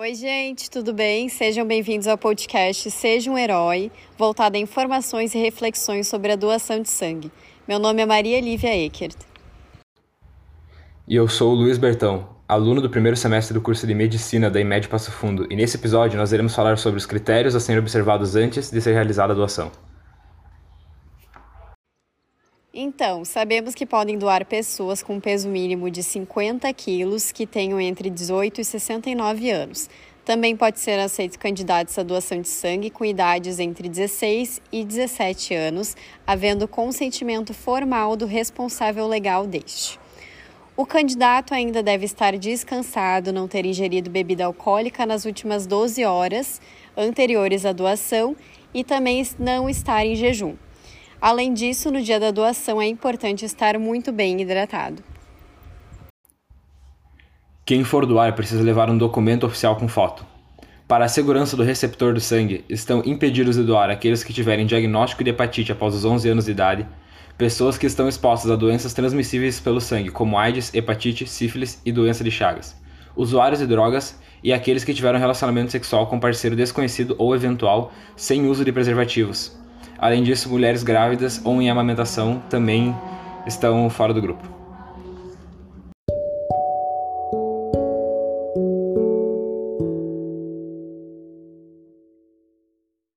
Oi, gente, tudo bem? Sejam bem-vindos ao podcast Seja um Herói, voltado a informações e reflexões sobre a doação de sangue. Meu nome é Maria Lívia Eckert. E eu sou o Luiz Bertão, aluno do primeiro semestre do curso de Medicina da IMED Passo Fundo, e nesse episódio nós iremos falar sobre os critérios a serem observados antes de ser realizada a doação. Então, sabemos que podem doar pessoas com peso mínimo de 50 quilos que tenham entre 18 e 69 anos. Também pode ser aceito candidatos à doação de sangue com idades entre 16 e 17 anos, havendo consentimento formal do responsável legal deste. O candidato ainda deve estar descansado, não ter ingerido bebida alcoólica nas últimas 12 horas anteriores à doação e também não estar em jejum. Além disso, no dia da doação é importante estar muito bem hidratado. Quem for doar precisa levar um documento oficial com foto. Para a segurança do receptor do sangue, estão impedidos de doar aqueles que tiverem diagnóstico de hepatite após os 11 anos de idade, pessoas que estão expostas a doenças transmissíveis pelo sangue, como AIDS, hepatite, sífilis e doença de Chagas, usuários de drogas e aqueles que tiveram relacionamento sexual com parceiro desconhecido ou eventual sem uso de preservativos, Além disso, mulheres grávidas ou em amamentação também estão fora do grupo.